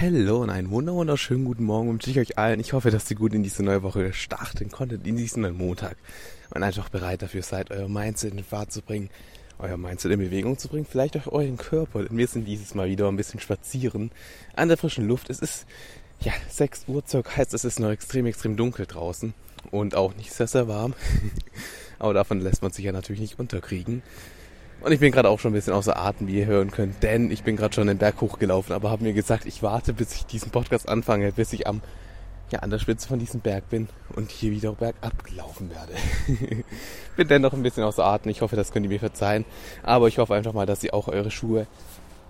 Hallo und einen wunderschönen guten Morgen wünsche ich euch allen. Ich hoffe, dass ihr gut in diese neue Woche starten konntet, in diesen neuen Montag. Und einfach bereit dafür seid, euer Mindset in Fahrt zu bringen, euer Mindset in Bewegung zu bringen, vielleicht auch euren Körper. Denn wir sind dieses Mal wieder ein bisschen spazieren an der frischen Luft. Es ist, ja, 6 Uhr circa, heißt es ist noch extrem, extrem dunkel draußen und auch nicht sehr, sehr warm. Aber davon lässt man sich ja natürlich nicht unterkriegen. Und ich bin gerade auch schon ein bisschen außer Atem, wie ihr hören könnt, denn ich bin gerade schon den Berg hochgelaufen, aber habe mir gesagt, ich warte, bis ich diesen Podcast anfange, bis ich am ja, an der Spitze von diesem Berg bin und hier wieder bergab gelaufen werde. bin dennoch ein bisschen außer Atem. Ich hoffe, das könnt ihr mir verzeihen. Aber ich hoffe einfach mal, dass ihr auch eure Schuhe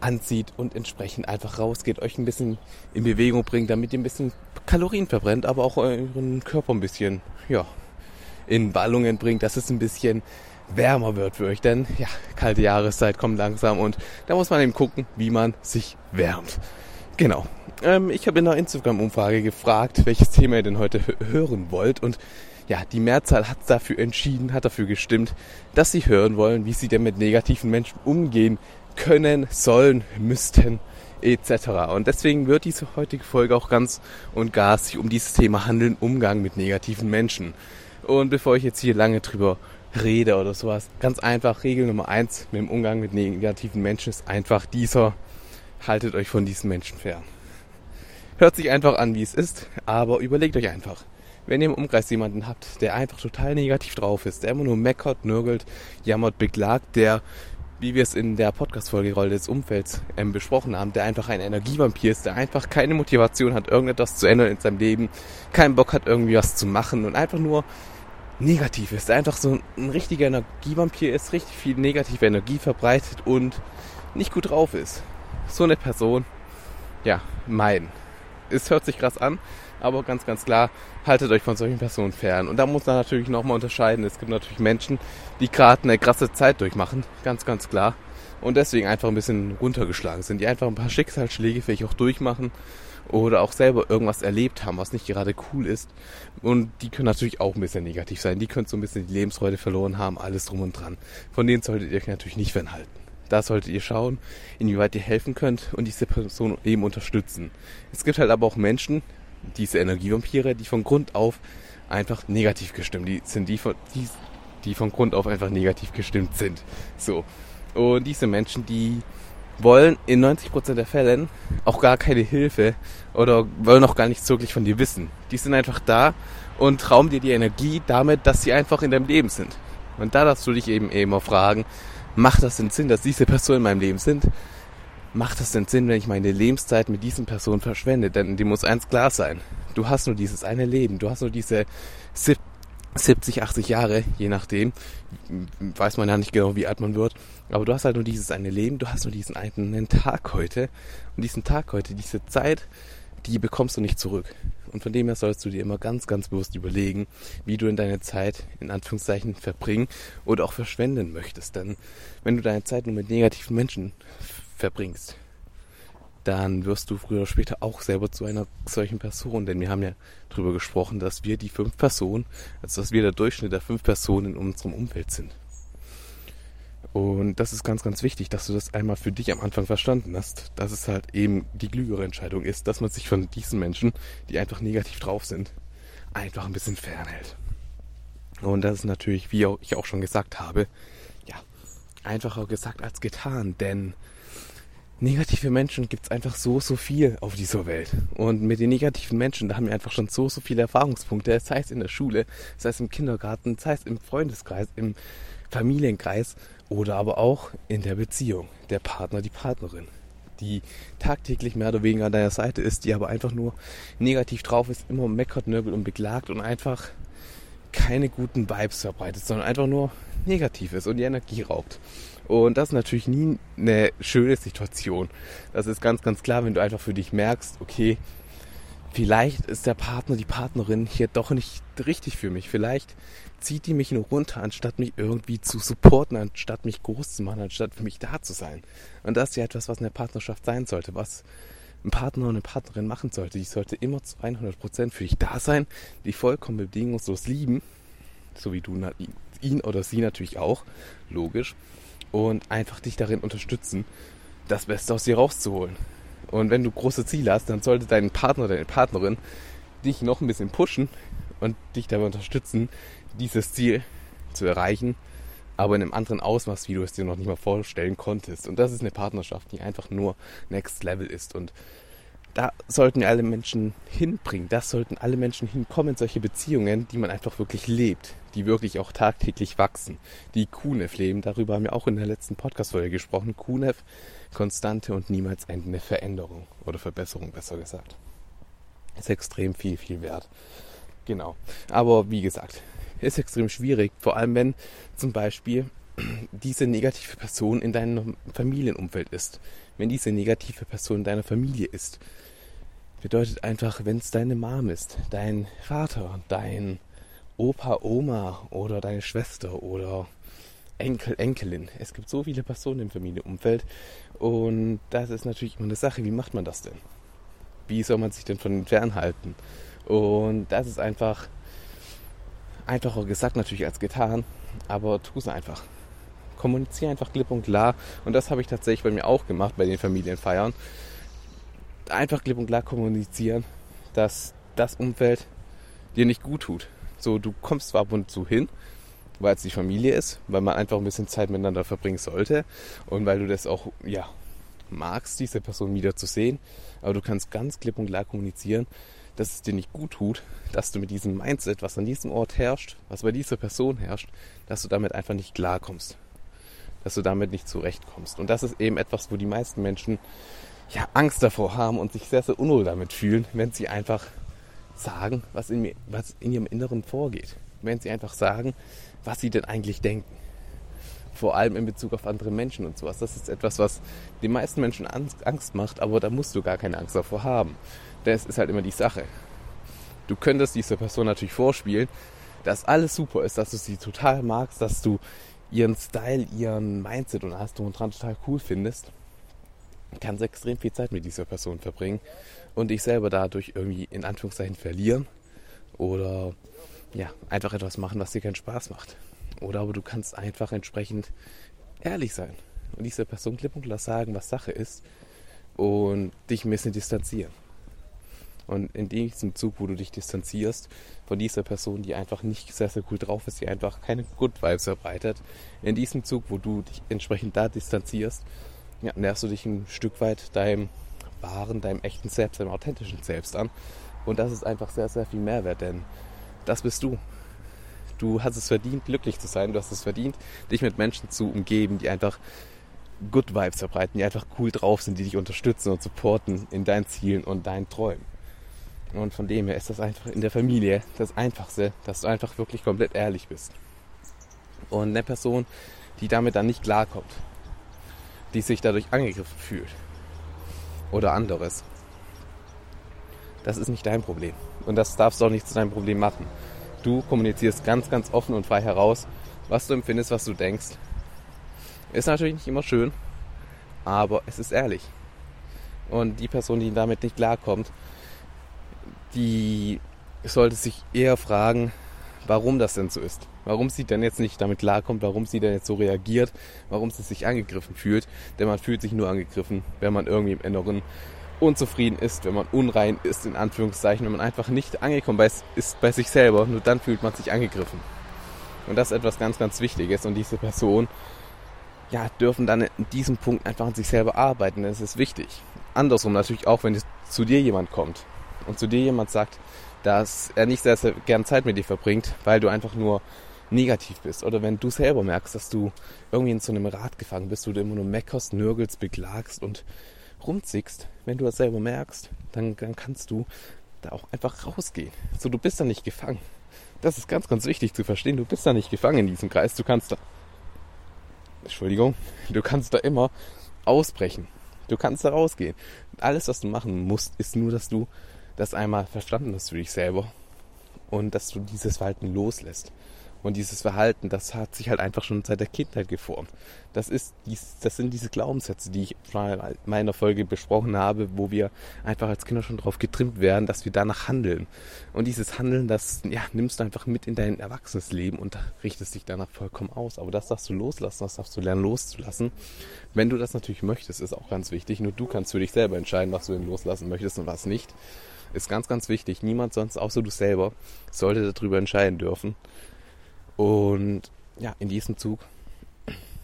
anzieht und entsprechend einfach rausgeht, euch ein bisschen in Bewegung bringt, damit ihr ein bisschen Kalorien verbrennt, aber auch euren Körper ein bisschen, ja, in Ballungen bringt, dass es ein bisschen wärmer wird für euch, denn ja, kalte Jahreszeit kommt langsam und da muss man eben gucken, wie man sich wärmt. Genau. Ähm, ich habe in einer Instagram-Umfrage gefragt, welches Thema ihr denn heute hören wollt und ja, die Mehrzahl hat dafür entschieden, hat dafür gestimmt, dass sie hören wollen, wie sie denn mit negativen Menschen umgehen können, sollen, müssten, etc. Und deswegen wird diese heutige Folge auch ganz und gar sich um dieses Thema handeln, Umgang mit negativen Menschen. Und bevor ich jetzt hier lange drüber rede oder sowas. Ganz einfach, Regel Nummer eins mit dem Umgang mit negativen Menschen ist einfach dieser, haltet euch von diesen Menschen fern. Hört sich einfach an, wie es ist, aber überlegt euch einfach. Wenn ihr im Umkreis jemanden habt, der einfach total negativ drauf ist, der immer nur meckert, nörgelt, jammert, beklagt, der, wie wir es in der Podcast-Folge Rolle des Umfelds ähm, besprochen haben, der einfach ein Energievampir ist, der einfach keine Motivation hat, irgendetwas zu ändern in seinem Leben, keinen Bock hat, irgendwie was zu machen und einfach nur negativ ist. Einfach so ein richtiger Energievampir ist, richtig viel negative Energie verbreitet und nicht gut drauf ist. So eine Person, ja, meiden. Es hört sich krass an, aber ganz, ganz klar, haltet euch von solchen Personen fern. Und da muss man natürlich nochmal unterscheiden. Es gibt natürlich Menschen, die gerade eine krasse Zeit durchmachen, ganz, ganz klar. Und deswegen einfach ein bisschen runtergeschlagen sind, die einfach ein paar Schicksalsschläge vielleicht auch durchmachen oder auch selber irgendwas erlebt haben, was nicht gerade cool ist. Und die können natürlich auch ein bisschen negativ sein. Die können so ein bisschen die Lebensfreude verloren haben, alles drum und dran. Von denen solltet ihr euch natürlich nicht fernhalten. Da solltet ihr schauen, inwieweit ihr helfen könnt und diese Person eben unterstützen. Es gibt halt aber auch Menschen, diese Energievampire, die von Grund auf einfach negativ gestimmt die sind, die von, die, die von Grund auf einfach negativ gestimmt sind. So. Und diese Menschen, die wollen in 90% der Fällen auch gar keine Hilfe oder wollen auch gar nichts wirklich von dir wissen. Die sind einfach da und rauben dir die Energie damit, dass sie einfach in deinem Leben sind. Und da darfst du dich eben immer fragen, macht das denn Sinn, dass diese Personen in meinem Leben sind? Macht das denn Sinn, wenn ich meine Lebenszeit mit diesen Personen verschwende? Denn die muss eins klar sein. Du hast nur dieses eine Leben. Du hast nur diese 70, 80 Jahre, je nachdem. Weiß man ja nicht genau, wie alt man wird. Aber du hast halt nur dieses eine Leben, du hast nur diesen einen Tag heute. Und diesen Tag heute, diese Zeit, die bekommst du nicht zurück. Und von dem her sollst du dir immer ganz, ganz bewusst überlegen, wie du in deine Zeit in Anführungszeichen verbringen oder auch verschwenden möchtest. Denn wenn du deine Zeit nur mit negativen Menschen verbringst, dann wirst du früher oder später auch selber zu einer solchen Person. Denn wir haben ja darüber gesprochen, dass wir die fünf Personen, also dass wir der Durchschnitt der fünf Personen in unserem Umfeld sind. Und das ist ganz, ganz wichtig, dass du das einmal für dich am Anfang verstanden hast, dass es halt eben die klügere Entscheidung ist, dass man sich von diesen Menschen, die einfach negativ drauf sind, einfach ein bisschen fernhält. Und das ist natürlich, wie ich auch schon gesagt habe, ja, einfacher gesagt als getan, denn negative Menschen gibt es einfach so, so viel auf dieser Welt. Und mit den negativen Menschen, da haben wir einfach schon so, so viele Erfahrungspunkte, sei es in der Schule, sei es im Kindergarten, sei es im Freundeskreis, im Familienkreis oder aber auch in der Beziehung, der Partner, die Partnerin, die tagtäglich mehr oder weniger an deiner Seite ist, die aber einfach nur negativ drauf ist, immer meckert, nörgelt und beklagt und einfach keine guten Vibes verbreitet, sondern einfach nur negativ ist und die Energie raubt. Und das ist natürlich nie eine schöne Situation. Das ist ganz, ganz klar, wenn du einfach für dich merkst, okay, vielleicht ist der Partner, die Partnerin hier doch nicht richtig für mich. Vielleicht zieht die mich nur runter, anstatt mich irgendwie zu supporten, anstatt mich groß zu machen, anstatt für mich da zu sein. Und das ist ja etwas, was in der Partnerschaft sein sollte, was ein Partner und eine Partnerin machen sollte. Die sollte immer zu 100% für dich da sein, die vollkommen bedingungslos lieben, so wie du ihn oder sie natürlich auch, logisch, und einfach dich darin unterstützen, das Beste aus dir rauszuholen. Und wenn du große Ziele hast, dann sollte dein Partner oder deine Partnerin dich noch ein bisschen pushen und dich dabei unterstützen, dieses Ziel zu erreichen, aber in einem anderen Ausmaß, wie du es dir noch nicht mal vorstellen konntest. Und das ist eine Partnerschaft, die einfach nur Next Level ist. Und da sollten alle Menschen hinbringen. Das sollten alle Menschen hinkommen, solche Beziehungen, die man einfach wirklich lebt, die wirklich auch tagtäglich wachsen, die KUNEF leben. Darüber haben wir auch in der letzten Podcast-Folge gesprochen. KUNEF, konstante und niemals endende Veränderung oder Verbesserung, besser gesagt. Ist extrem viel, viel wert. Genau. Aber wie gesagt, ist extrem schwierig, vor allem wenn zum Beispiel diese negative Person in deinem Familienumfeld ist. Wenn diese negative Person in deiner Familie ist. Bedeutet einfach, wenn es deine Mom ist, dein Vater, dein Opa, Oma oder deine Schwester oder Enkel, Enkelin. Es gibt so viele Personen im Familienumfeld und das ist natürlich immer eine Sache, wie macht man das denn? Wie soll man sich denn von ihnen fernhalten? Und das ist einfach einfacher gesagt natürlich als getan, aber tu es einfach. Kommuniziere einfach klipp und klar. Und das habe ich tatsächlich bei mir auch gemacht bei den Familienfeiern. Einfach klipp und klar kommunizieren, dass das Umfeld dir nicht gut tut. So, du kommst zwar ab und zu hin, weil es die Familie ist, weil man einfach ein bisschen Zeit miteinander verbringen sollte und weil du das auch, ja, magst, diese Person wieder zu sehen. Aber du kannst ganz klipp und klar kommunizieren, dass es dir nicht gut tut, dass du mit diesem Mindset, was an diesem Ort herrscht, was bei dieser Person herrscht, dass du damit einfach nicht klarkommst. Dass du damit nicht zurechtkommst. Und das ist eben etwas, wo die meisten Menschen ja Angst davor haben und sich sehr, sehr unwohl damit fühlen, wenn sie einfach sagen, was in, mir, was in ihrem Inneren vorgeht. Wenn sie einfach sagen, was sie denn eigentlich denken. Vor allem in Bezug auf andere Menschen und sowas. Das ist etwas, was den meisten Menschen Angst macht, aber da musst du gar keine Angst davor haben das ist halt immer die Sache. Du könntest dieser Person natürlich vorspielen, dass alles super ist, dass du sie total magst, dass du ihren Style, ihren Mindset und alles drum und dran total cool findest. Kannst extrem viel Zeit mit dieser Person verbringen und dich selber dadurch irgendwie in Anführungszeichen verlieren oder ja, einfach etwas machen, was dir keinen Spaß macht. Oder aber du kannst einfach entsprechend ehrlich sein und dieser Person klipp und klar sagen, was Sache ist und dich ein bisschen distanzieren. Und in diesem Zug, wo du dich distanzierst von dieser Person, die einfach nicht sehr, sehr cool drauf ist, die einfach keine Good Vibes verbreitet, in diesem Zug, wo du dich entsprechend da distanzierst, ja, näherst du dich ein Stück weit deinem wahren, deinem echten Selbst, deinem authentischen Selbst an. Und das ist einfach sehr, sehr viel Mehrwert, denn das bist du. Du hast es verdient, glücklich zu sein. Du hast es verdient, dich mit Menschen zu umgeben, die einfach Good Vibes verbreiten, die einfach cool drauf sind, die dich unterstützen und supporten in deinen Zielen und deinen Träumen. Und von dem her ist das einfach in der Familie das Einfachste, dass du einfach wirklich komplett ehrlich bist. Und eine Person, die damit dann nicht klarkommt, die sich dadurch angegriffen fühlt oder anderes, das ist nicht dein Problem. Und das darfst du auch nicht zu deinem Problem machen. Du kommunizierst ganz, ganz offen und frei heraus, was du empfindest, was du denkst. Ist natürlich nicht immer schön, aber es ist ehrlich. Und die Person, die damit nicht klarkommt, die sollte sich eher fragen, warum das denn so ist. Warum sie denn jetzt nicht damit klarkommt, warum sie denn jetzt so reagiert, warum sie sich angegriffen fühlt. Denn man fühlt sich nur angegriffen, wenn man irgendwie im Inneren unzufrieden ist, wenn man unrein ist, in Anführungszeichen, wenn man einfach nicht angekommen ist bei sich selber. Nur dann fühlt man sich angegriffen. Und das ist etwas ganz, ganz Wichtiges. Und diese Person, ja, dürfen dann in diesem Punkt einfach an sich selber arbeiten. Das ist wichtig. Andersrum natürlich auch, wenn zu dir jemand kommt und zu dir jemand sagt, dass er nicht sehr, sehr gern Zeit mit dir verbringt, weil du einfach nur negativ bist. Oder wenn du selber merkst, dass du irgendwie in so einem Rad gefangen bist, wo du immer nur meckerst, nörgelst, beklagst und rumzickst, wenn du das selber merkst, dann, dann kannst du da auch einfach rausgehen. So, du bist da nicht gefangen. Das ist ganz, ganz wichtig zu verstehen. Du bist da nicht gefangen in diesem Kreis. Du kannst da, Entschuldigung, du kannst da immer ausbrechen. Du kannst da rausgehen. Alles, was du machen musst, ist nur, dass du das einmal verstanden hast für dich selber und dass du dieses Verhalten loslässt. Und dieses Verhalten, das hat sich halt einfach schon seit der Kindheit geformt. Das ist dies, das sind diese Glaubenssätze, die ich in meiner Folge besprochen habe, wo wir einfach als Kinder schon darauf getrimmt werden, dass wir danach handeln. Und dieses Handeln, das ja, nimmst du einfach mit in dein Erwachsenesleben und richtest dich danach vollkommen aus. Aber das darfst du loslassen, das darfst du lernen loszulassen. Wenn du das natürlich möchtest, ist auch ganz wichtig. Nur du kannst für dich selber entscheiden, was du denn loslassen möchtest und was nicht. Ist ganz, ganz wichtig. Niemand sonst außer du selber sollte darüber entscheiden dürfen. Und ja, in diesem Zug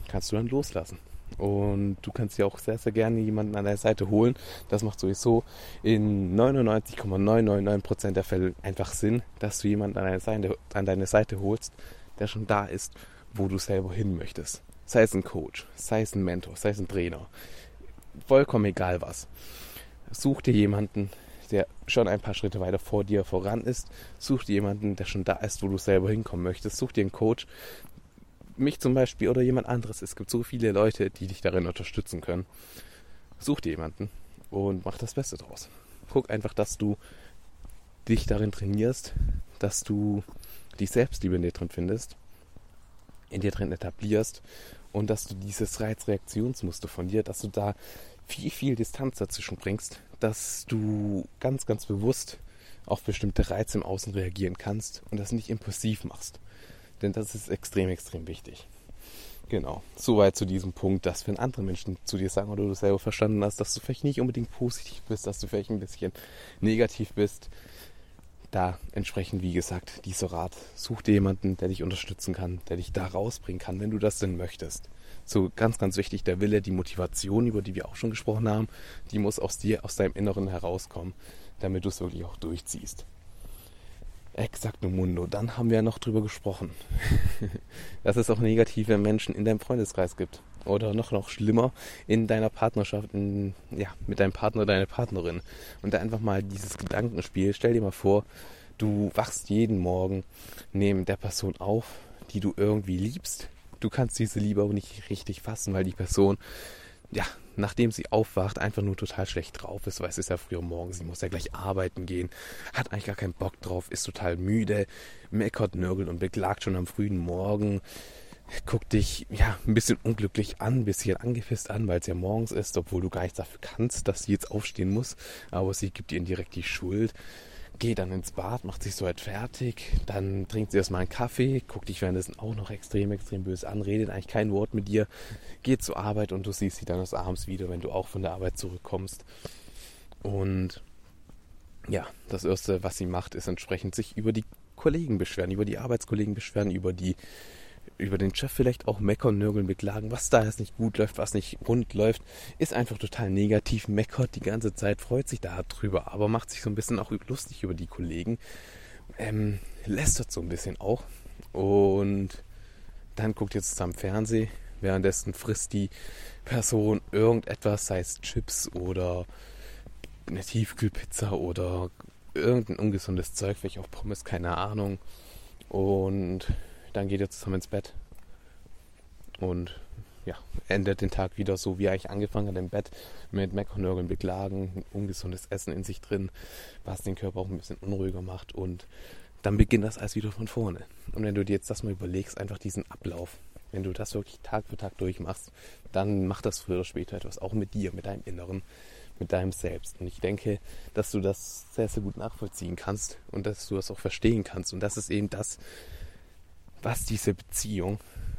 kannst du dann loslassen. Und du kannst dir auch sehr, sehr gerne jemanden an deine Seite holen. Das macht sowieso in 99,999% der Fälle einfach Sinn, dass du jemanden an deine, Seite, an deine Seite holst, der schon da ist, wo du selber hin möchtest. Sei es ein Coach, sei es ein Mentor, sei es ein Trainer. Vollkommen egal was. Such dir jemanden, schon ein paar Schritte weiter vor dir voran ist. Such dir jemanden, der schon da ist, wo du selber hinkommen möchtest. Such dir einen Coach, mich zum Beispiel oder jemand anderes. Es gibt so viele Leute, die dich darin unterstützen können. Such dir jemanden und mach das Beste draus. Guck einfach, dass du dich darin trainierst, dass du die Selbstliebe in dir drin findest, in dir drin etablierst und dass du dieses Reizreaktionsmuster von dir, dass du da viel, viel Distanz dazwischen bringst, dass du ganz, ganz bewusst auf bestimmte Reize im Außen reagieren kannst und das nicht impulsiv machst. Denn das ist extrem, extrem wichtig. Genau. Soweit zu diesem Punkt, dass wenn andere Menschen zu dir sagen oder du selber verstanden hast, dass du vielleicht nicht unbedingt positiv bist, dass du vielleicht ein bisschen negativ bist, da entsprechend, wie gesagt, dieser Rat. Such dir jemanden, der dich unterstützen kann, der dich da rausbringen kann, wenn du das denn möchtest. So ganz, ganz wichtig, der Wille, die Motivation, über die wir auch schon gesprochen haben, die muss aus dir, aus deinem Inneren herauskommen, damit du es wirklich auch durchziehst. Exacto Mundo. Dann haben wir ja noch drüber gesprochen, dass es auch negative Menschen in deinem Freundeskreis gibt. Oder noch, noch schlimmer, in deiner Partnerschaft, in, ja, mit deinem Partner oder deiner Partnerin. Und da einfach mal dieses Gedankenspiel, stell dir mal vor, du wachst jeden Morgen neben der Person auf, die du irgendwie liebst, du kannst diese Liebe auch nicht richtig fassen, weil die Person, ja, nachdem sie aufwacht, einfach nur total schlecht drauf ist, weil es ist ja früher morgen, sie muss ja gleich arbeiten gehen, hat eigentlich gar keinen Bock drauf, ist total müde, meckert, nörgelt und beklagt schon am frühen Morgen, guckt dich ja ein bisschen unglücklich an, ein bisschen angepisst an, weil es ja morgens ist, obwohl du gar nichts dafür kannst, dass sie jetzt aufstehen muss, aber sie gibt ihr direkt die Schuld. Geht dann ins Bad, macht sich so halt fertig, dann trinkt sie erstmal einen Kaffee, guckt dich währenddessen auch noch extrem, extrem böse an, redet eigentlich kein Wort mit dir, geht zur Arbeit und du siehst sie dann des Abends wieder, wenn du auch von der Arbeit zurückkommst. Und ja, das Erste, was sie macht, ist entsprechend sich über die Kollegen beschweren, über die Arbeitskollegen beschweren, über die über den Chef vielleicht auch meckern, nörgeln, beklagen, was da jetzt nicht gut läuft, was nicht rund läuft, ist einfach total negativ, meckert die ganze Zeit, freut sich da drüber, aber macht sich so ein bisschen auch lustig über die Kollegen, ähm, lästert so ein bisschen auch. Und dann guckt ihr zusammen Fernsehen, währenddessen frisst die Person irgendetwas, sei es Chips oder eine Tiefkühlpizza oder irgendein ungesundes Zeug, vielleicht auch Pommes, keine Ahnung. Und dann geht ihr zusammen ins Bett und ja, endet den Tag wieder so, wie er eigentlich angefangen hat im Bett mit Meckernörgeln beklagen, ungesundes Essen in sich drin, was den Körper auch ein bisschen unruhiger macht und dann beginnt das alles wieder von vorne. Und wenn du dir jetzt das mal überlegst, einfach diesen Ablauf, wenn du das wirklich Tag für Tag durchmachst, dann macht das früher oder später etwas auch mit dir, mit deinem Inneren, mit deinem Selbst. Und ich denke, dass du das sehr, sehr gut nachvollziehen kannst und dass du das auch verstehen kannst. Und das ist eben das, was diese Beziehung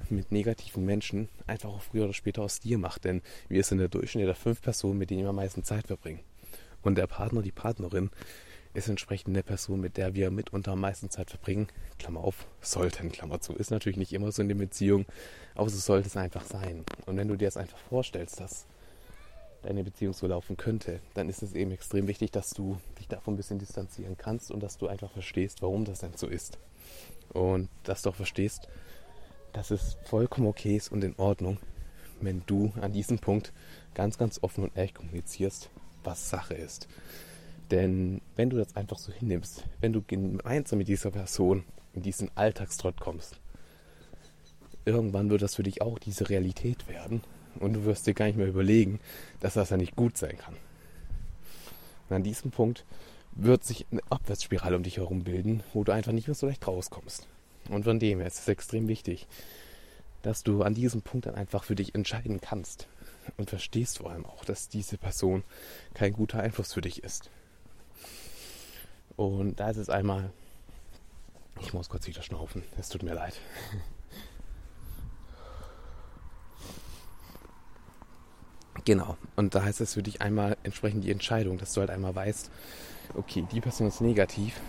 mit negativen Menschen einfach auch früher oder später aus dir macht. Denn wir sind der Durchschnitt der fünf Personen, mit denen wir am meisten Zeit verbringen. Und der Partner, die Partnerin ist entsprechend eine Person, mit der wir mitunter am meisten Zeit verbringen. Klammer auf, sollten, Klammer zu. Ist natürlich nicht immer so in der Beziehung, aber so sollte es einfach sein. Und wenn du dir das einfach vorstellst, dass deine Beziehung so laufen könnte, dann ist es eben extrem wichtig, dass du dich davon ein bisschen distanzieren kannst und dass du einfach verstehst, warum das denn so ist und dass du auch verstehst, dass es vollkommen okay ist und in Ordnung, wenn du an diesem Punkt ganz, ganz offen und ehrlich kommunizierst, was Sache ist. Denn wenn du das einfach so hinnimmst, wenn du gemeinsam mit dieser Person in diesen Alltagstrott kommst, irgendwann wird das für dich auch diese Realität werden und du wirst dir gar nicht mehr überlegen, dass das ja nicht gut sein kann. Und an diesem Punkt wird sich eine Abwärtsspirale um dich herum bilden, wo du einfach nicht mehr so leicht rauskommst. Und von dem her ist es extrem wichtig, dass du an diesem Punkt dann einfach für dich entscheiden kannst und verstehst vor allem auch, dass diese Person kein guter Einfluss für dich ist. Und da ist es einmal, ich muss kurz wieder schnaufen, es tut mir leid. Genau. Und da heißt es für dich einmal entsprechend die Entscheidung, dass du halt einmal weißt, okay, die Person ist negativ,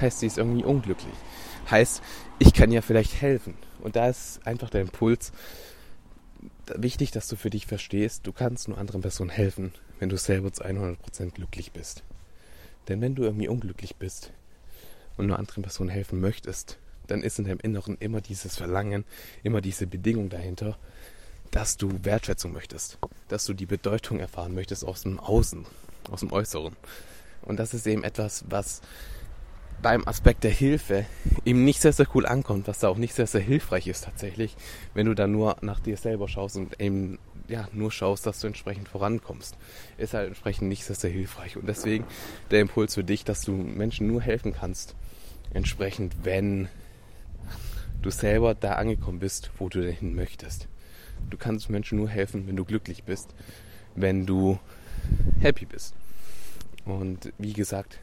heißt, sie ist irgendwie unglücklich. Heißt, ich kann ja vielleicht helfen. Und da ist einfach der Impuls wichtig, dass du für dich verstehst, du kannst nur anderen Personen helfen, wenn du selber zu 100% glücklich bist. Denn wenn du irgendwie unglücklich bist und nur anderen Personen helfen möchtest, dann ist in deinem Inneren immer dieses Verlangen, immer diese Bedingung dahinter, dass du Wertschätzung möchtest, dass du die Bedeutung erfahren möchtest aus dem Außen, aus dem Äußeren. Und das ist eben etwas, was beim Aspekt der Hilfe eben nicht sehr, sehr cool ankommt, was da auch nicht sehr, sehr hilfreich ist tatsächlich, wenn du da nur nach dir selber schaust und eben ja, nur schaust, dass du entsprechend vorankommst. Ist halt entsprechend nicht sehr, sehr hilfreich. Und deswegen der Impuls für dich, dass du Menschen nur helfen kannst, entsprechend, wenn du selber da angekommen bist, wo du hin möchtest. Du kannst Menschen nur helfen, wenn du glücklich bist, wenn du happy bist. Und wie gesagt,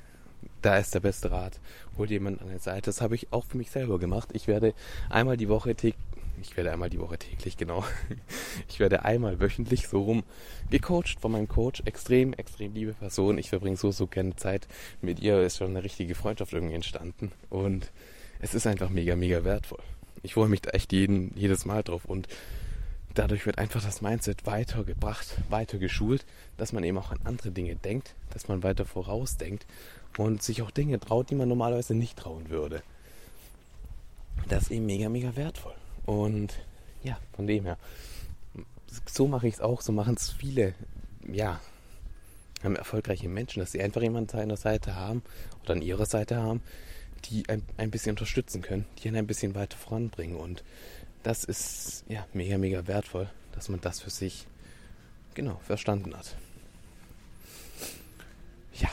da ist der beste Rat. Hol jemanden an der Seite. Das habe ich auch für mich selber gemacht. Ich werde einmal die Woche täglich, ich werde einmal die Woche täglich, genau. Ich werde einmal wöchentlich so rum gecoacht von meinem Coach. Extrem, extrem liebe Person. Ich verbringe so, so gerne Zeit mit ihr. Ist schon eine richtige Freundschaft irgendwie entstanden. Und es ist einfach mega, mega wertvoll. Ich freue mich da echt jeden, jedes Mal drauf. Und dadurch wird einfach das Mindset weitergebracht, weiter geschult, dass man eben auch an andere Dinge denkt, dass man weiter vorausdenkt und sich auch Dinge traut, die man normalerweise nicht trauen würde. Das ist eben mega, mega wertvoll. Und ja, von dem her, so mache ich es auch, so machen es viele, ja, haben erfolgreiche Menschen, dass sie einfach jemanden an der Seite haben oder an ihrer Seite haben, die ein, ein bisschen unterstützen können, die einen ein bisschen weiter voranbringen und das ist ja mega, mega wertvoll, dass man das für sich genau verstanden hat. Ja,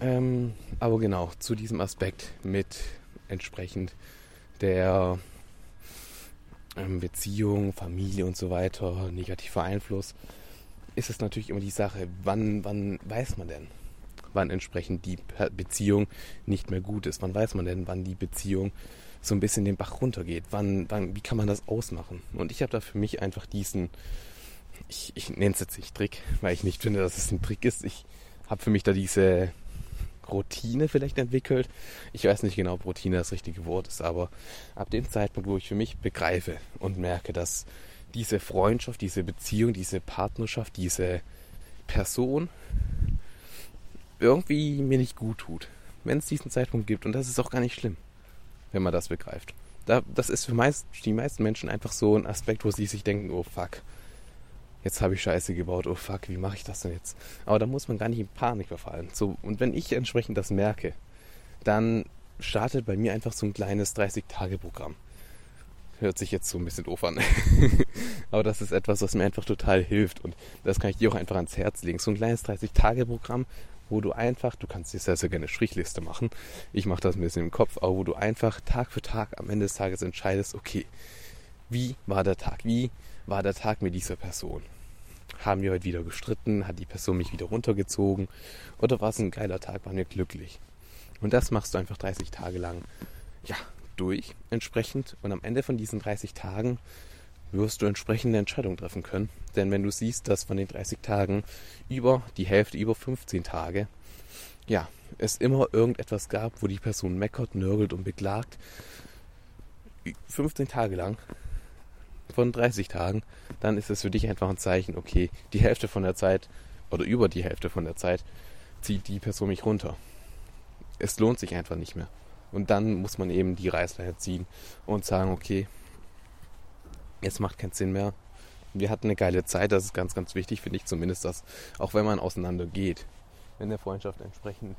ähm, aber genau zu diesem Aspekt mit entsprechend der ähm, Beziehung, Familie und so weiter, negativer Einfluss, ist es natürlich immer die Sache, wann, wann weiß man denn, wann entsprechend die Beziehung nicht mehr gut ist? Wann weiß man denn, wann die Beziehung so ein bisschen den Bach runtergeht. Wann, wann, wie kann man das ausmachen? Und ich habe da für mich einfach diesen, ich, ich nenne es jetzt nicht Trick, weil ich nicht finde, dass es ein Trick ist. Ich habe für mich da diese Routine vielleicht entwickelt. Ich weiß nicht genau, ob Routine das richtige Wort ist, aber ab dem Zeitpunkt, wo ich für mich begreife und merke, dass diese Freundschaft, diese Beziehung, diese Partnerschaft, diese Person irgendwie mir nicht gut tut. Wenn es diesen Zeitpunkt gibt, und das ist auch gar nicht schlimm wenn man das begreift. Da, das ist für meist, die meisten Menschen einfach so ein Aspekt, wo sie sich denken, oh fuck, jetzt habe ich Scheiße gebaut, oh fuck, wie mache ich das denn jetzt? Aber da muss man gar nicht in Panik verfallen. So, und wenn ich entsprechend das merke, dann startet bei mir einfach so ein kleines 30-Tage-Programm. Hört sich jetzt so ein bisschen doof an. Aber das ist etwas, was mir einfach total hilft. Und das kann ich dir auch einfach ans Herz legen. So ein kleines 30-Tage-Programm, wo du einfach, du kannst dir sehr, sehr gerne Strichliste machen. Ich mache das ein bisschen im Kopf, aber wo du einfach Tag für Tag am Ende des Tages entscheidest, okay, wie war der Tag? Wie war der Tag mit dieser Person? Haben wir heute wieder gestritten? Hat die Person mich wieder runtergezogen? Oder war es ein geiler Tag? Waren wir glücklich? Und das machst du einfach 30 Tage lang, ja, durch entsprechend. Und am Ende von diesen 30 Tagen wirst du entsprechende Entscheidungen treffen können. Denn wenn du siehst, dass von den 30 Tagen über die Hälfte, über 15 Tage, ja, es immer irgendetwas gab, wo die Person meckert, nörgelt und beklagt, 15 Tage lang, von 30 Tagen, dann ist es für dich einfach ein Zeichen, okay, die Hälfte von der Zeit oder über die Hälfte von der Zeit zieht die Person mich runter. Es lohnt sich einfach nicht mehr. Und dann muss man eben die Reißleine ziehen und sagen, okay, es macht keinen Sinn mehr. Wir hatten eine geile Zeit, das ist ganz, ganz wichtig, finde ich zumindest, dass auch wenn man auseinander geht, wenn der Freundschaft entsprechend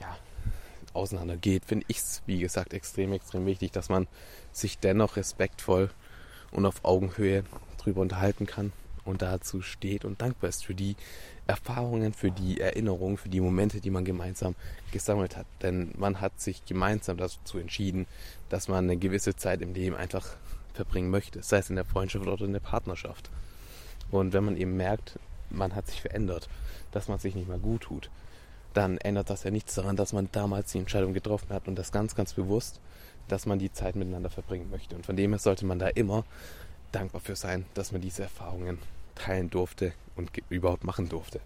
ja, auseinander geht, finde ich es, wie gesagt, extrem, extrem wichtig, dass man sich dennoch respektvoll und auf Augenhöhe drüber unterhalten kann und dazu steht und dankbar ist für die Erfahrungen, für die Erinnerungen, für die Momente, die man gemeinsam gesammelt hat. Denn man hat sich gemeinsam dazu entschieden, dass man eine gewisse Zeit im Leben einfach verbringen möchte, sei es in der Freundschaft oder in der Partnerschaft. Und wenn man eben merkt, man hat sich verändert, dass man sich nicht mehr gut tut, dann ändert das ja nichts daran, dass man damals die Entscheidung getroffen hat und das ganz, ganz bewusst, dass man die Zeit miteinander verbringen möchte. Und von dem her sollte man da immer dankbar für sein, dass man diese Erfahrungen teilen durfte und überhaupt machen durfte.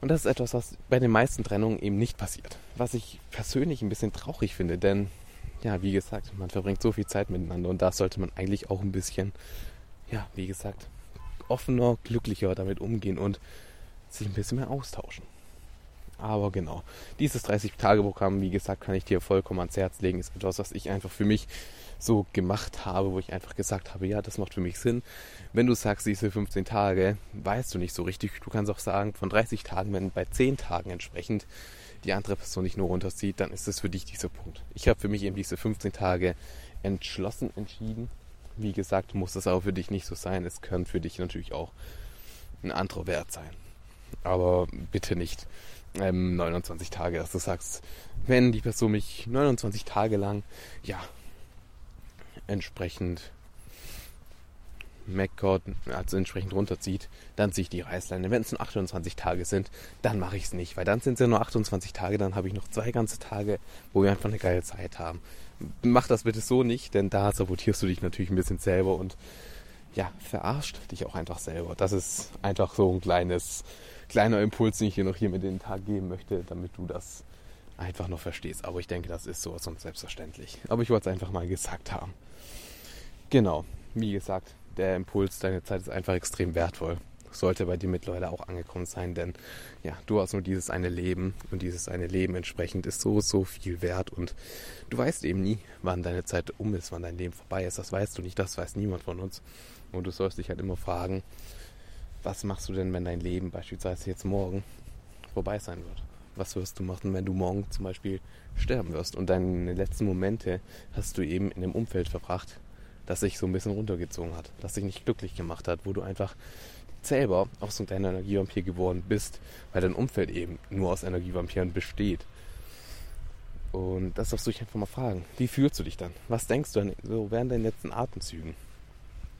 Und das ist etwas, was bei den meisten Trennungen eben nicht passiert. Was ich persönlich ein bisschen traurig finde, denn ja, wie gesagt, man verbringt so viel Zeit miteinander und da sollte man eigentlich auch ein bisschen, ja, wie gesagt, offener, glücklicher damit umgehen und sich ein bisschen mehr austauschen. Aber genau, dieses 30-Tage-Programm, wie gesagt, kann ich dir vollkommen ans Herz legen. Ist etwas, was ich einfach für mich so gemacht habe, wo ich einfach gesagt habe, ja, das macht für mich Sinn. Wenn du sagst, diese 15 Tage, weißt du nicht so richtig. Du kannst auch sagen, von 30 Tagen, wenn bei 10 Tagen entsprechend die andere Person nicht nur runterzieht, dann ist es für dich dieser Punkt. Ich habe für mich eben diese 15 Tage entschlossen entschieden. Wie gesagt, muss das auch für dich nicht so sein. Es kann für dich natürlich auch ein anderer Wert sein. Aber bitte nicht ähm, 29 Tage, dass du sagst, wenn die Person mich 29 Tage lang, ja, entsprechend MacCode, also entsprechend runterzieht, dann ziehe ich die Reißleine. Wenn es nur 28 Tage sind, dann mache ich es nicht, weil dann sind es ja nur 28 Tage, dann habe ich noch zwei ganze Tage, wo wir einfach eine geile Zeit haben. Mach das bitte so nicht, denn da sabotierst du dich natürlich ein bisschen selber und ja, verarscht dich auch einfach selber. Das ist einfach so ein kleines, kleiner Impuls, den ich dir noch hier mit in den Tag geben möchte, damit du das einfach noch verstehst. Aber ich denke, das ist sowas und selbstverständlich. Aber ich wollte es einfach mal gesagt haben. Genau, wie gesagt, der Impuls, deine Zeit ist einfach extrem wertvoll. Sollte bei dir mittlerweile auch angekommen sein, denn ja, du hast nur dieses eine Leben und dieses eine Leben entsprechend ist so, so viel wert und du weißt eben nie, wann deine Zeit um ist, wann dein Leben vorbei ist. Das weißt du nicht, das weiß niemand von uns. Und du sollst dich halt immer fragen, was machst du denn, wenn dein Leben beispielsweise jetzt morgen vorbei sein wird? Was wirst du machen, wenn du morgen zum Beispiel sterben wirst? Und deine letzten Momente hast du eben in einem Umfeld verbracht, das sich so ein bisschen runtergezogen hat, das dich nicht glücklich gemacht hat, wo du einfach selber auch so ein kleiner Energievampir geworden bist, weil dein Umfeld eben nur aus Energievampiren besteht. Und das darfst du dich einfach mal fragen. Wie fühlst du dich dann? Was denkst du dann so während deinen letzten Atemzügen?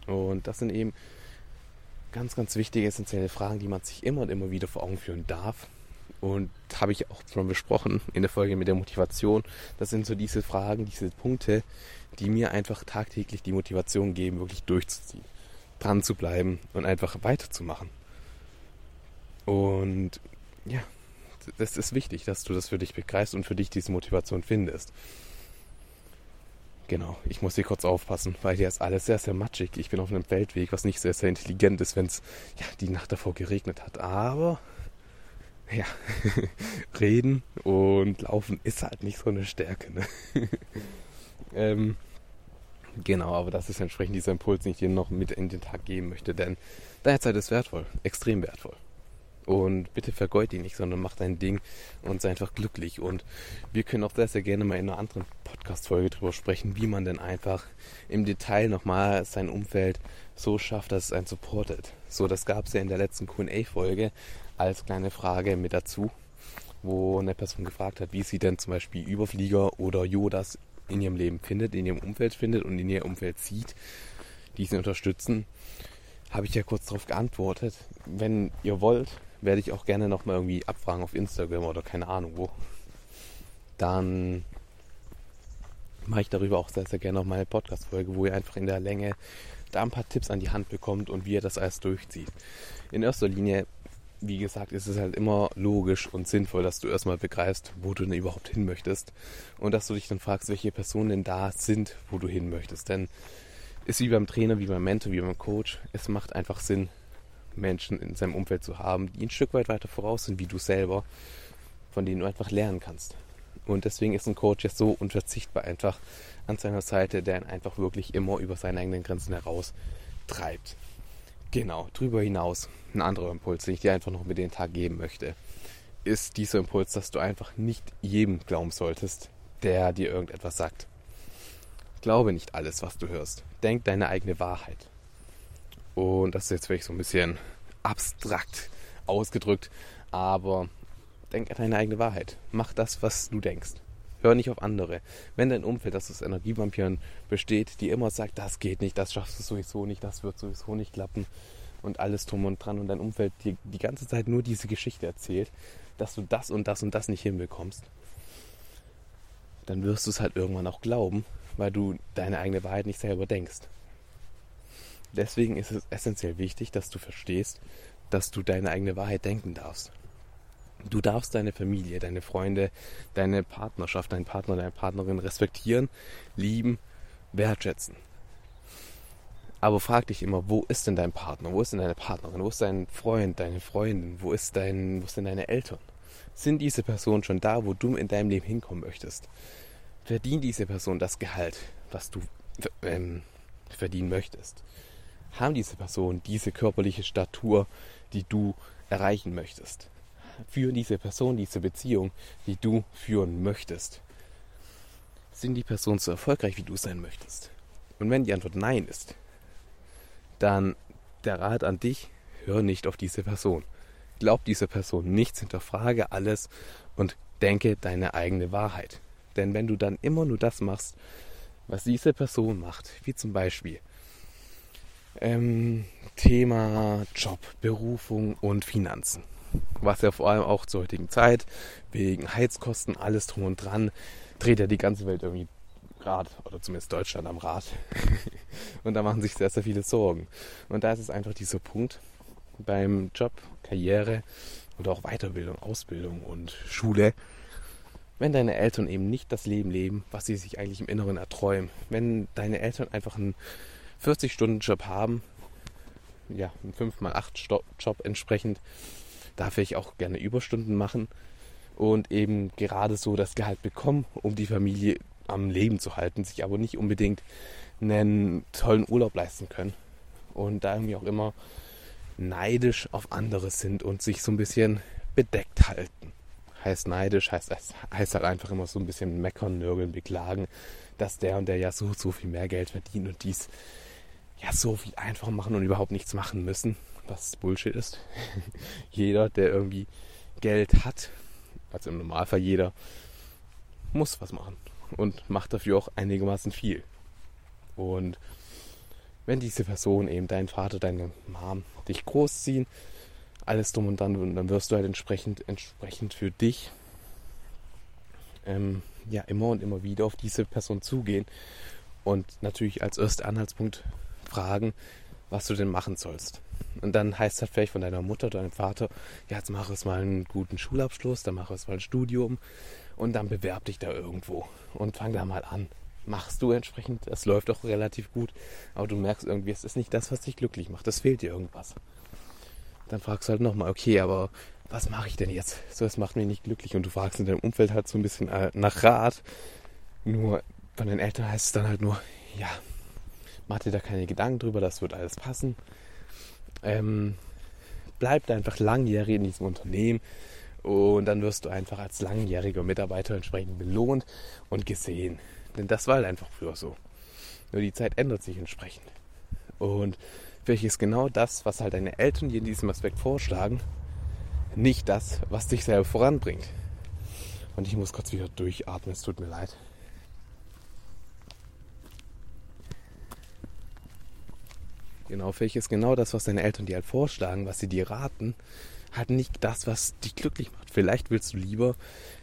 Und das sind eben ganz, ganz wichtige, essentielle Fragen, die man sich immer und immer wieder vor Augen führen darf. Und habe ich auch schon besprochen in der Folge mit der Motivation. Das sind so diese Fragen, diese Punkte, die mir einfach tagtäglich die Motivation geben, wirklich durchzuziehen, dran zu bleiben und einfach weiterzumachen. Und ja, das ist wichtig, dass du das für dich begreifst und für dich diese Motivation findest. Genau, ich muss hier kurz aufpassen, weil hier ist alles sehr, sehr matschig. Ich bin auf einem Feldweg, was nicht sehr, sehr intelligent ist, wenn es ja, die Nacht davor geregnet hat. Aber ja, reden und laufen ist halt nicht so eine Stärke. Ne? ähm, genau, aber das ist entsprechend dieser Impuls, den ich dir noch mit in den Tag geben möchte, denn deine Zeit ist wertvoll, extrem wertvoll. Und bitte vergeud ihn nicht, sondern mach dein Ding und sei einfach glücklich. Und wir können auch sehr, sehr gerne mal in einer anderen Podcast-Folge drüber sprechen, wie man denn einfach im Detail nochmal sein Umfeld so schafft, dass es einen supportet. So, das gab es ja in der letzten QA-Folge als kleine Frage mit dazu, wo eine Person gefragt hat, wie sie denn zum Beispiel Überflieger oder Jodas in ihrem Leben findet, in ihrem Umfeld findet und in ihrem Umfeld sieht, die sie unterstützen. Habe ich ja kurz darauf geantwortet. Wenn ihr wollt, werde ich auch gerne nochmal irgendwie abfragen auf Instagram oder keine Ahnung wo. Dann mache ich darüber auch sehr, sehr gerne nochmal eine Podcast-Folge, wo ihr einfach in der Länge da ein paar Tipps an die Hand bekommt und wie ihr das alles durchzieht. In erster Linie, wie gesagt, ist es halt immer logisch und sinnvoll, dass du erstmal begreifst, wo du denn überhaupt hin möchtest und dass du dich dann fragst, welche Personen denn da sind, wo du hin möchtest. Denn ist wie beim Trainer, wie beim Mentor, wie beim Coach, es macht einfach Sinn, Menschen in seinem Umfeld zu haben, die ein Stück weit weiter voraus sind wie du selber, von denen du einfach lernen kannst. Und deswegen ist ein Coach jetzt so unverzichtbar einfach an seiner Seite, der ihn einfach wirklich immer über seine eigenen Grenzen heraus treibt. Genau, drüber hinaus, ein anderer Impuls, den ich dir einfach noch mit den Tag geben möchte, ist dieser Impuls, dass du einfach nicht jedem glauben solltest, der dir irgendetwas sagt. Glaube nicht alles, was du hörst. Denk deine eigene Wahrheit. Und das ist jetzt vielleicht so ein bisschen abstrakt ausgedrückt, aber denk an deine eigene Wahrheit. Mach das, was du denkst. Hör nicht auf andere. Wenn dein Umfeld, das aus Energievampiren besteht, die immer sagt, das geht nicht, das schaffst du sowieso nicht, das wird sowieso nicht klappen und alles drum und dran und dein Umfeld dir die ganze Zeit nur diese Geschichte erzählt, dass du das und das und das nicht hinbekommst, dann wirst du es halt irgendwann auch glauben, weil du deine eigene Wahrheit nicht selber denkst. Deswegen ist es essentiell wichtig, dass du verstehst, dass du deine eigene Wahrheit denken darfst. Du darfst deine Familie, deine Freunde, deine Partnerschaft, deinen Partner, deine Partnerin respektieren, lieben, wertschätzen. Aber frag dich immer, wo ist denn dein Partner? Wo ist denn deine Partnerin? Wo ist dein Freund, deine Freundin? Wo ist dein, wo sind deine Eltern? Sind diese Personen schon da, wo du in deinem Leben hinkommen möchtest? Verdient diese Person das Gehalt, was du ähm, verdienen möchtest? Haben diese Personen diese körperliche Statur, die du erreichen möchtest? Führen diese Person diese Beziehung, die du führen möchtest? Sind die Personen so erfolgreich, wie du sein möchtest? Und wenn die Antwort Nein ist, dann der Rat an dich, hör nicht auf diese Person. Glaub diese Person nichts, hinterfrage alles und denke deine eigene Wahrheit. Denn wenn du dann immer nur das machst, was diese Person macht, wie zum Beispiel ähm, Thema Job, Berufung und Finanzen, was ja vor allem auch zur heutigen Zeit wegen Heizkosten, alles drum und dran, dreht ja die ganze Welt irgendwie Rad oder zumindest Deutschland am Rad. und da machen sich sehr, sehr viele Sorgen. Und da ist es einfach dieser Punkt beim Job, Karriere oder auch Weiterbildung, Ausbildung und Schule. Wenn deine Eltern eben nicht das Leben leben, was sie sich eigentlich im Inneren erträumen, wenn deine Eltern einfach einen 40-Stunden-Job haben, ja, einen 5x8-Job entsprechend, darf ich auch gerne Überstunden machen und eben gerade so das Gehalt bekommen, um die Familie am Leben zu halten, sich aber nicht unbedingt einen tollen Urlaub leisten können. Und da irgendwie auch immer neidisch auf andere sind und sich so ein bisschen bedeckt halten. Heißt neidisch, heißt, heißt halt einfach immer so ein bisschen meckern, nörgeln, beklagen, dass der und der ja so, so viel mehr Geld verdient und dies ja so viel einfacher machen und überhaupt nichts machen müssen, was Bullshit ist. jeder, der irgendwie Geld hat, also im Normalfall jeder, muss was machen und macht dafür auch einigermaßen viel. Und wenn diese Person eben dein Vater, deine Mom dich großziehen, alles drum und dann, dann wirst du halt entsprechend, entsprechend für dich ähm, ja immer und immer wieder auf diese Person zugehen und natürlich als erster Anhaltspunkt fragen, was du denn machen sollst. Und dann heißt das vielleicht von deiner Mutter, deinem Vater, ja, jetzt mach es mal einen guten Schulabschluss, dann mach es mal ein Studium und dann bewerb dich da irgendwo und fang da mal an. Machst du entsprechend, es läuft auch relativ gut, aber du merkst irgendwie, es ist nicht das, was dich glücklich macht, es fehlt dir irgendwas. Dann fragst du halt nochmal, okay, aber was mache ich denn jetzt? So, es macht mich nicht glücklich und du fragst in deinem Umfeld halt so ein bisschen äh, nach Rat. Nur von den Eltern heißt es dann halt nur, ja, mach dir da keine Gedanken drüber, das wird alles passen. Ähm, bleib einfach langjährig in diesem Unternehmen und dann wirst du einfach als langjähriger Mitarbeiter entsprechend belohnt und gesehen. Denn das war halt einfach früher so. Nur die Zeit ändert sich entsprechend. Und vielleicht ist genau das, was halt deine Eltern dir in diesem Aspekt vorschlagen, nicht das, was dich selber voranbringt. Und ich muss kurz wieder durchatmen, es tut mir leid. Genau, vielleicht ist genau das, was deine Eltern dir halt vorschlagen, was sie dir raten, halt nicht das, was dich glücklich macht. Vielleicht willst du lieber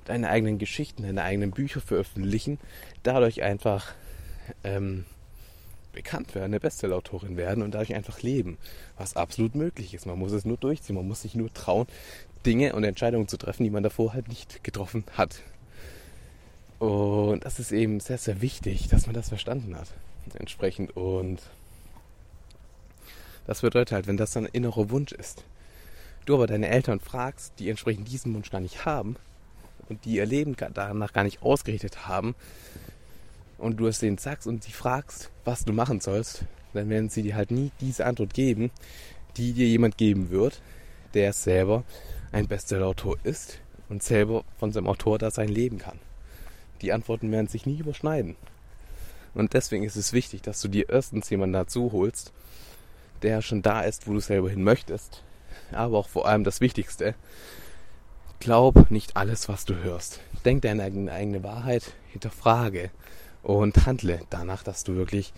deine eigenen Geschichten, deine eigenen Bücher veröffentlichen, dadurch einfach ähm, bekannt werden, eine Bestsellerautorin werden und dadurch einfach leben, was absolut möglich ist. Man muss es nur durchziehen, man muss sich nur trauen, Dinge und Entscheidungen zu treffen, die man davor halt nicht getroffen hat. Und das ist eben sehr, sehr wichtig, dass man das verstanden hat. Entsprechend und das bedeutet halt, wenn das dann ein innerer Wunsch ist, du aber deine Eltern fragst, die entsprechend diesen Wunsch gar nicht haben und die ihr Leben danach gar nicht ausgerichtet haben, und du es denen sagst und sie fragst, was du machen sollst, dann werden sie dir halt nie diese Antwort geben, die dir jemand geben wird, der selber ein Bestsellerautor ist und selber von seinem Autor da sein Leben kann. Die Antworten werden sich nie überschneiden. Und deswegen ist es wichtig, dass du dir erstens jemanden dazu holst, der schon da ist, wo du selber hin möchtest. Aber auch vor allem das Wichtigste, glaub nicht alles, was du hörst. Denk deine eigene Wahrheit, hinterfrage und handle danach, dass du wirklich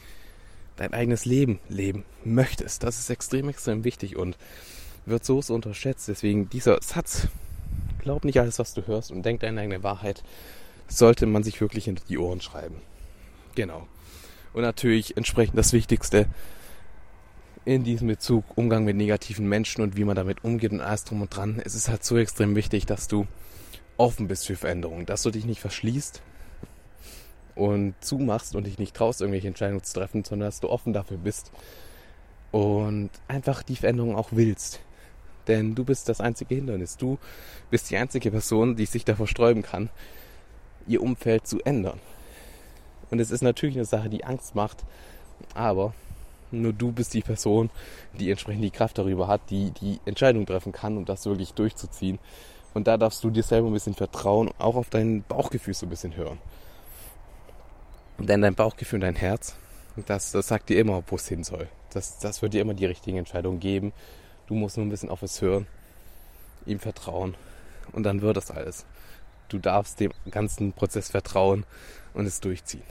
dein eigenes Leben leben möchtest. Das ist extrem, extrem wichtig und wird so, unterschätzt. Deswegen dieser Satz, glaub nicht alles, was du hörst und denk deine eigene Wahrheit, sollte man sich wirklich hinter die Ohren schreiben. Genau. Und natürlich entsprechend das Wichtigste in diesem Bezug Umgang mit negativen Menschen und wie man damit umgeht und alles drum und dran. Es ist halt so extrem wichtig, dass du offen bist für Veränderungen, dass du dich nicht verschließt und zumachst und dich nicht traust, irgendwelche Entscheidungen zu treffen, sondern dass du offen dafür bist und einfach die Veränderung auch willst. Denn du bist das einzige Hindernis. Du bist die einzige Person, die sich davor sträuben kann, ihr Umfeld zu ändern. Und es ist natürlich eine Sache, die Angst macht, aber nur du bist die Person, die entsprechend die Kraft darüber hat, die die Entscheidung treffen kann, um das wirklich durchzuziehen. Und da darfst du dir selber ein bisschen vertrauen, auch auf dein Bauchgefühl so ein bisschen hören. Denn dein Bauchgefühl und dein Herz, das, das sagt dir immer, wo es hin soll. Das, das wird dir immer die richtigen Entscheidungen geben. Du musst nur ein bisschen auf es hören, ihm vertrauen und dann wird das alles. Du darfst dem ganzen Prozess vertrauen und es durchziehen.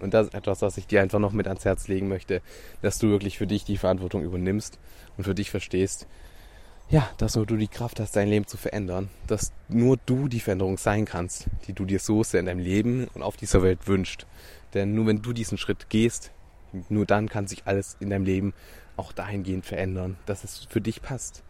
Und das ist etwas, was ich dir einfach noch mit ans Herz legen möchte, dass du wirklich für dich die Verantwortung übernimmst und für dich verstehst, ja, dass nur du die Kraft hast, dein Leben zu verändern, dass nur du die Veränderung sein kannst, die du dir so sehr in deinem Leben und auf dieser Welt wünscht. Denn nur wenn du diesen Schritt gehst, nur dann kann sich alles in deinem Leben auch dahingehend verändern, dass es für dich passt.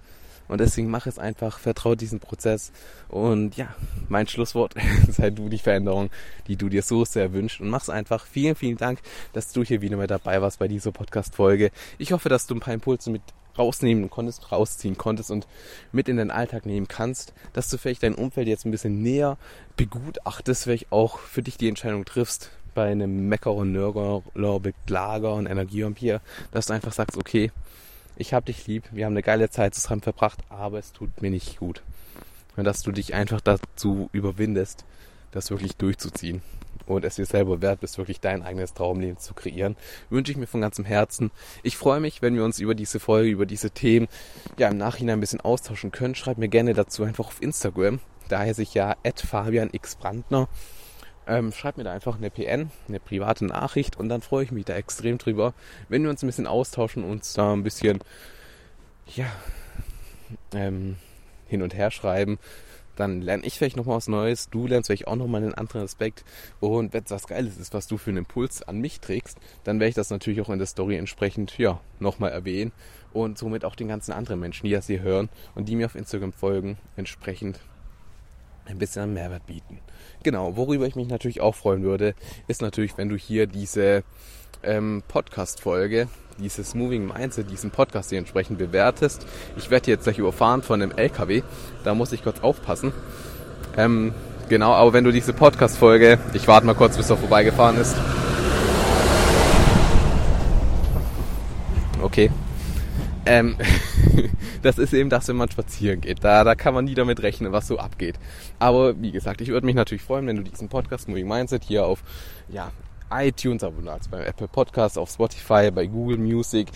Und deswegen mach es einfach, vertraue diesen Prozess. Und ja, mein Schlusswort, sei du die Veränderung, die du dir so sehr wünschst. Und mach's einfach. Vielen, vielen Dank, dass du hier wieder mit dabei warst bei dieser Podcast-Folge. Ich hoffe, dass du ein paar Impulse mit rausnehmen konntest, rausziehen konntest und mit in den Alltag nehmen kannst, dass du vielleicht dein Umfeld jetzt ein bisschen näher begutachtest, vielleicht auch für dich die Entscheidung triffst, bei einem Meckerer, Nörgler, Beklager und Energievampir, dass du einfach sagst, okay, ich hab dich lieb, wir haben eine geile Zeit zusammen verbracht, aber es tut mir nicht gut. Und dass du dich einfach dazu überwindest, das wirklich durchzuziehen und es dir selber wert bist, wirklich dein eigenes Traumleben zu kreieren, wünsche ich mir von ganzem Herzen. Ich freue mich, wenn wir uns über diese Folge, über diese Themen ja im Nachhinein ein bisschen austauschen können. Schreib mir gerne dazu einfach auf Instagram. Da heiße ich ja @fabian_x_brandner. Ähm, schreib mir da einfach eine PN, eine private Nachricht und dann freue ich mich da extrem drüber, wenn wir uns ein bisschen austauschen, uns da ein bisschen, ja, ähm, hin und her schreiben. Dann lerne ich vielleicht noch mal was Neues, du lernst vielleicht auch noch mal einen anderen Aspekt und wenn es was Geiles ist, was du für einen Impuls an mich trägst, dann werde ich das natürlich auch in der Story entsprechend, ja, nochmal erwähnen und somit auch den ganzen anderen Menschen, die das hier hören und die mir auf Instagram folgen, entsprechend ein bisschen an Mehrwert bieten. Genau, worüber ich mich natürlich auch freuen würde, ist natürlich, wenn du hier diese ähm, Podcast-Folge, dieses Moving Mindset, diesen Podcast hier entsprechend bewertest. Ich werde jetzt gleich überfahren von einem LKW, da muss ich kurz aufpassen. Ähm, genau, aber wenn du diese Podcast-Folge, ich warte mal kurz, bis er vorbeigefahren ist. Okay. Ähm, das ist eben das, wenn man spazieren geht. Da, da kann man nie damit rechnen, was so abgeht. Aber wie gesagt, ich würde mich natürlich freuen, wenn du diesen Podcast Moving Mindset hier auf ja, iTunes abonnierst, bei Apple Podcasts, auf Spotify, bei Google Music,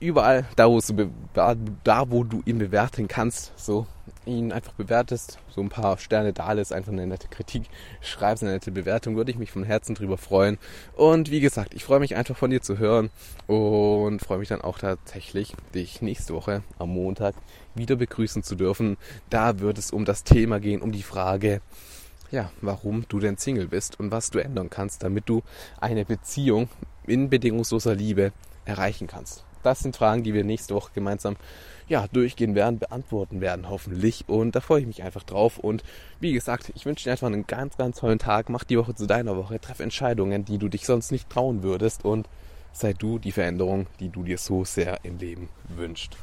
überall, da wo, du, da, wo du ihn bewerten kannst, so ihn einfach bewertest, so ein paar Sterne da lässt, einfach eine nette Kritik, schreibst eine nette Bewertung, würde ich mich von Herzen drüber freuen. Und wie gesagt, ich freue mich einfach von dir zu hören und freue mich dann auch tatsächlich, dich nächste Woche am Montag wieder begrüßen zu dürfen. Da wird es um das Thema gehen, um die Frage, ja, warum du denn Single bist und was du ändern kannst, damit du eine Beziehung in bedingungsloser Liebe erreichen kannst. Das sind Fragen, die wir nächste Woche gemeinsam ja, durchgehen werden, beantworten werden, hoffentlich. Und da freue ich mich einfach drauf. Und wie gesagt, ich wünsche dir einfach einen ganz, ganz tollen Tag. Mach die Woche zu deiner Woche. Treff Entscheidungen, die du dich sonst nicht trauen würdest. Und sei du die Veränderung, die du dir so sehr im Leben wünschst.